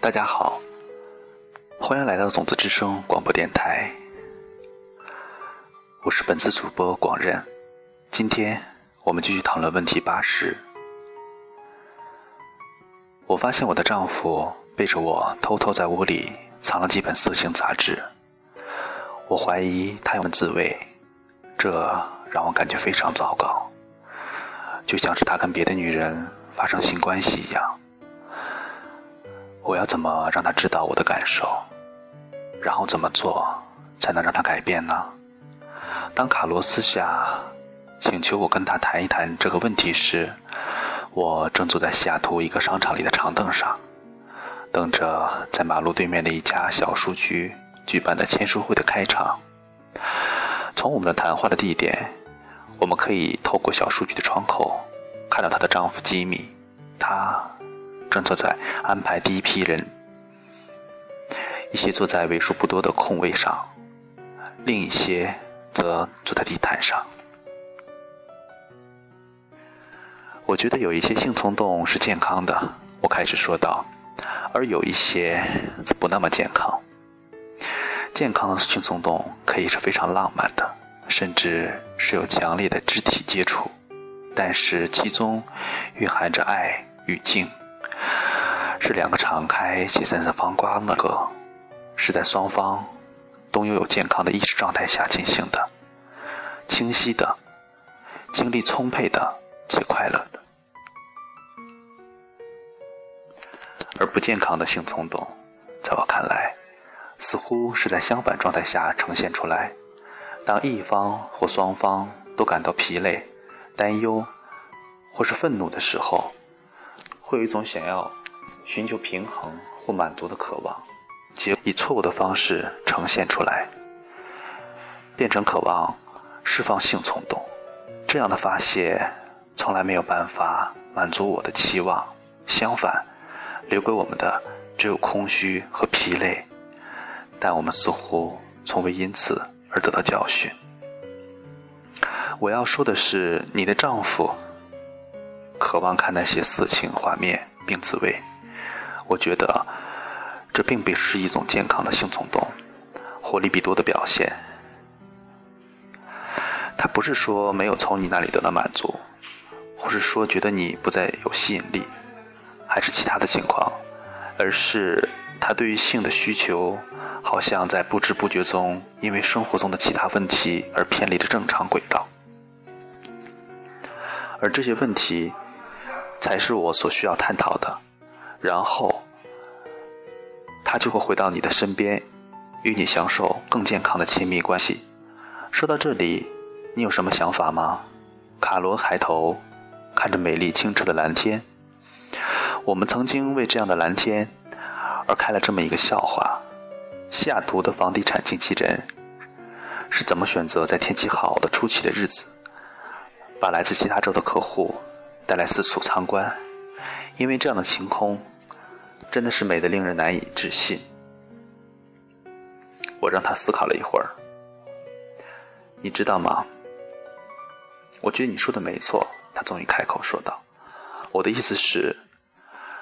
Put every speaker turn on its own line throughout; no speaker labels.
大家好，欢迎来到种子之声广播电台，我是本次主播广任。今天我们继续讨论问题八十。我发现我的丈夫背着我偷偷在屋里藏了几本色情杂志，我怀疑他用自慰，这让我感觉非常糟糕。就像是他跟别的女人发生性关系一样，我要怎么让他知道我的感受？然后怎么做才能让他改变呢？当卡罗私下请求我跟他谈一谈这个问题时，我正坐在西雅图一个商场里的长凳上，等着在马路对面的一家小书局举办的签书会的开场。从我们的谈话的地点。我们可以透过小书局的窗口，看到她的丈夫吉米，他正坐在安排第一批人，一些坐在为数不多的空位上，另一些则坐在地毯上。我觉得有一些性冲动是健康的，我开始说道，而有一些则不那么健康。健康的性冲动可以是非常浪漫的。甚至是有强烈的肢体接触，但是其中蕴含着爱与静，是两个敞开且闪闪发光的歌，是在双方都拥有健康的意识状态下进行的，清晰的、精力充沛的且快乐的，而不健康的性冲动，在我看来，似乎是在相反状态下呈现出来。当一方或双方都感到疲累、担忧或是愤怒的时候，会有一种想要寻求平衡或满足的渴望，结以错误的方式呈现出来，变成渴望释放性冲动。这样的发泄从来没有办法满足我的期望，相反，留给我们的只有空虚和疲累。但我们似乎从未因此。而得到教训。我要说的是，你的丈夫渴望看那些色情画面并自慰。我觉得这并不是一种健康的性冲动或利比多的表现。他不是说没有从你那里得到满足，或是说觉得你不再有吸引力，还是其他的情况，而是他对于性的需求。好像在不知不觉中，因为生活中的其他问题而偏离了正常轨道，而这些问题才是我所需要探讨的。然后，他就会回到你的身边，与你享受更健康的亲密关系。说到这里，你有什么想法吗？卡罗抬头看着美丽清澈的蓝天。我们曾经为这样的蓝天而开了这么一个笑话。西雅图的房地产经纪人是怎么选择在天气好的出奇的日子，把来自其他州的客户带来四处参观？因为这样的晴空真的是美得令人难以置信。我让他思考了一会儿，你知道吗？我觉得你说的没错。他终于开口说道：“我的意思是，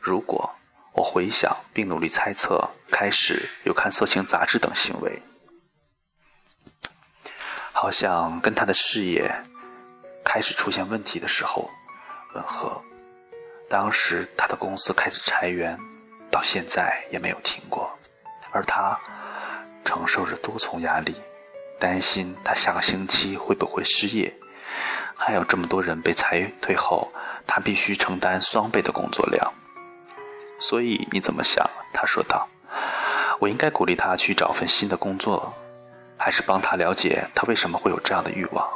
如果……”我回想并努力猜测，开始有看色情杂志等行为，好像跟他的事业开始出现问题的时候吻合。当时他的公司开始裁员，到现在也没有停过，而他承受着多重压力，担心他下个星期会不会失业，还有这么多人被裁退后，他必须承担双倍的工作量。所以你怎么想？他说道：“我应该鼓励他去找份新的工作，还是帮他了解他为什么会有这样的欲望？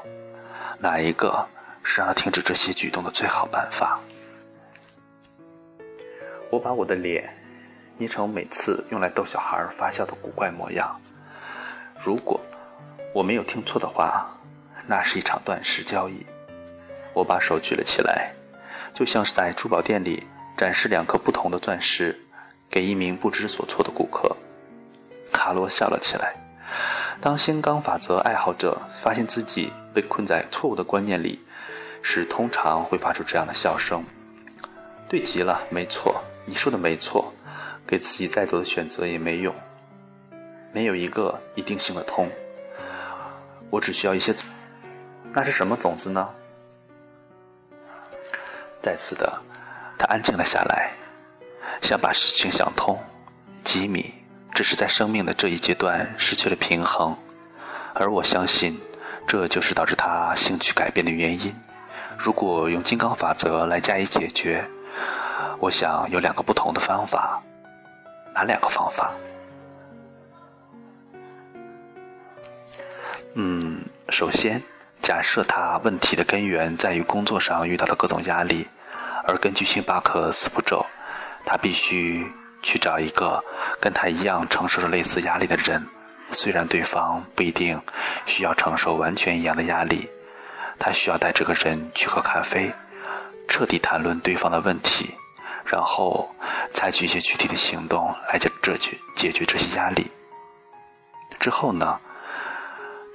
哪一个是让他停止这些举动的最好办法？”我把我的脸捏成每次用来逗小孩发笑的古怪模样。如果我没有听错的话，那是一场断食交易。我把手举了起来，就像是在珠宝店里。展示两颗不同的钻石给一名不知所措的顾客，卡罗笑了起来。当新钢法则爱好者发现自己被困在错误的观念里时，通常会发出这样的笑声。对极了，没错，你说的没错。给自己再多的选择也没用，没有一个一定行得通。我只需要一些，那是什么种子呢？再次的，他安静了下来，想把事情想通。吉米只是在生命的这一阶段失去了平衡，而我相信，这就是导致他兴趣改变的原因。如果用金刚法则来加以解决，我想有两个不同的方法。哪两个方法？嗯，首先，假设他问题的根源在于工作上遇到的各种压力，而根据星巴克四步骤，他必须去找一个跟他一样承受着类似压力的人，虽然对方不一定需要承受完全一样的压力，他需要带这个人去喝咖啡，彻底谈论对方的问题，然后采取一些具体的行动来解解解决这些压力。之后呢？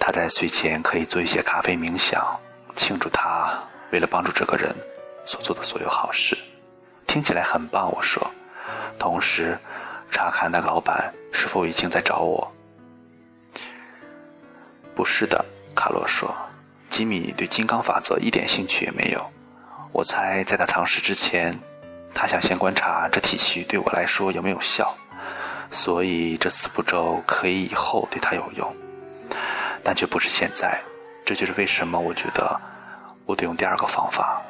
他在睡前可以做一些咖啡冥想，庆祝他为了帮助这个人所做的所有好事，听起来很棒。我说，同时查看那个老板是否已经在找我。不是的，卡洛说，吉米对金刚法则一点兴趣也没有。我猜在他尝试之前，他想先观察这体系对我来说有没有效，所以这四步骤可以以后对他有用。但却不是现在，这就是为什么我觉得我得用第二个方法。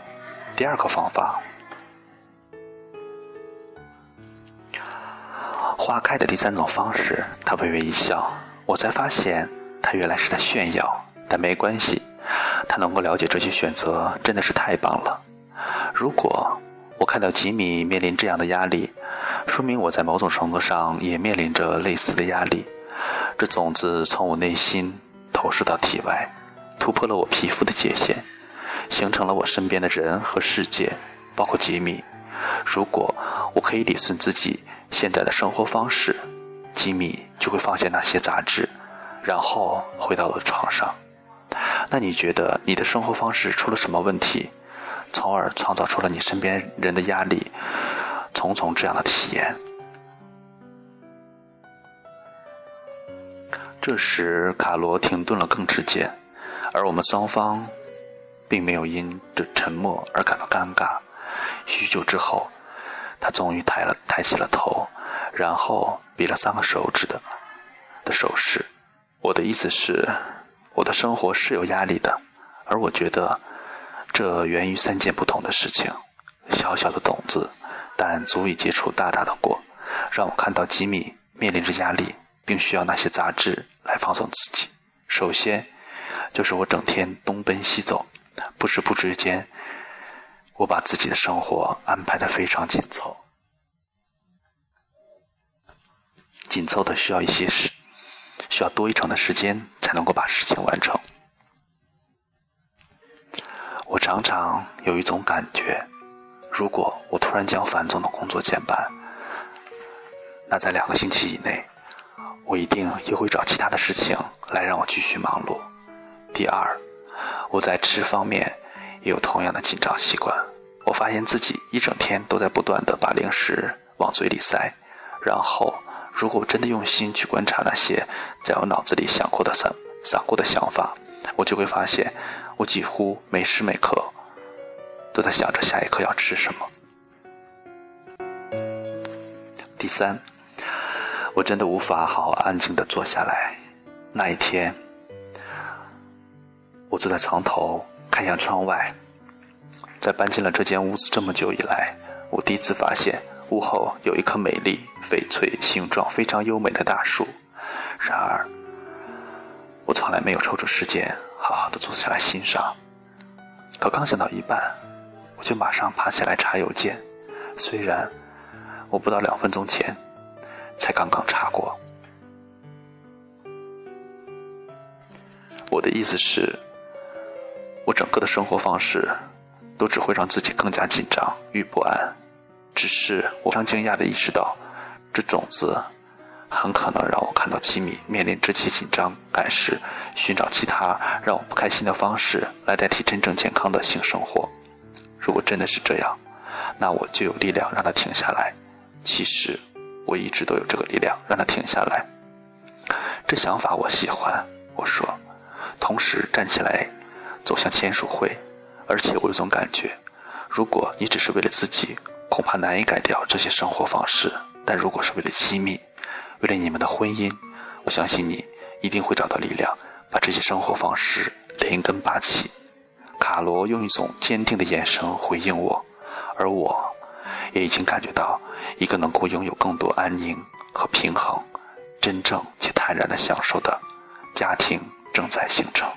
第二个方法，花开的第三种方式。他微微一笑，我才发现他原来是在炫耀，但没关系。他能够了解这些选择，真的是太棒了。如果我看到吉米面临这样的压力，说明我在某种程度上也面临着类似的压力。这种子从我内心。投射到体外，突破了我皮肤的界限，形成了我身边的人和世界，包括吉米。如果我可以理顺自己现在的生活方式，吉米就会放下那些杂志，然后回到我的床上。那你觉得你的生活方式出了什么问题，从而创造出了你身边人的压力重重这样的体验？这时，卡罗停顿了更直接，而我们双方并没有因这沉默而感到尴尬。许久之后，他终于抬了抬起了头，然后比了三个手指的的手势。我的意思是，我的生活是有压力的，而我觉得这源于三件不同的事情：小小的种子，但足以结出大大的果，让我看到吉米面临着压力。并需要那些杂志来放松自己。首先，就是我整天东奔西走，不知不觉间，我把自己的生活安排的非常紧凑，紧凑的需要一些时，需要多一成的时间才能够把事情完成。常常有一种感觉，如果我突然将繁重的工作减半，那在两个星期以内。我一定又会找其他的事情来让我继续忙碌。第二，我在吃方面也有同样的紧张习惯。我发现自己一整天都在不断的把零食往嘴里塞，然后如果我真的用心去观察那些在我脑子里想过的散散过的想法，我就会发现我几乎每时每刻都在想着下一刻要吃什么。第三。我真的无法好好安静的坐下来。那一天，我坐在床头，看向窗外。在搬进了这间屋子这么久以来，我第一次发现屋后有一棵美丽、翡翠、形状非常优美的大树。然而，我从来没有抽出时间好好的坐下来欣赏。可刚想到一半，我就马上爬起来查邮件。虽然我不到两分钟前。才刚刚查过，我的意思是，我整个的生活方式都只会让自己更加紧张与不安。只是我非常惊讶的意识到，这种子很可能让我看到吉米面临这些紧张感时，寻找其他让我不开心的方式来代替真正健康的性生活。如果真的是这样，那我就有力量让他停下来。其实。我一直都有这个力量让它停下来。这想法我喜欢，我说，同时站起来走向签署会。而且我有种感觉，如果你只是为了自己，恐怕难以改掉这些生活方式；但如果是为了机密，为了你们的婚姻，我相信你一定会找到力量，把这些生活方式连根拔起。卡罗用一种坚定的眼神回应我，而我，也已经感觉到一个能够拥有更多安宁和平衡、真正且坦然的享受的家庭正在形成。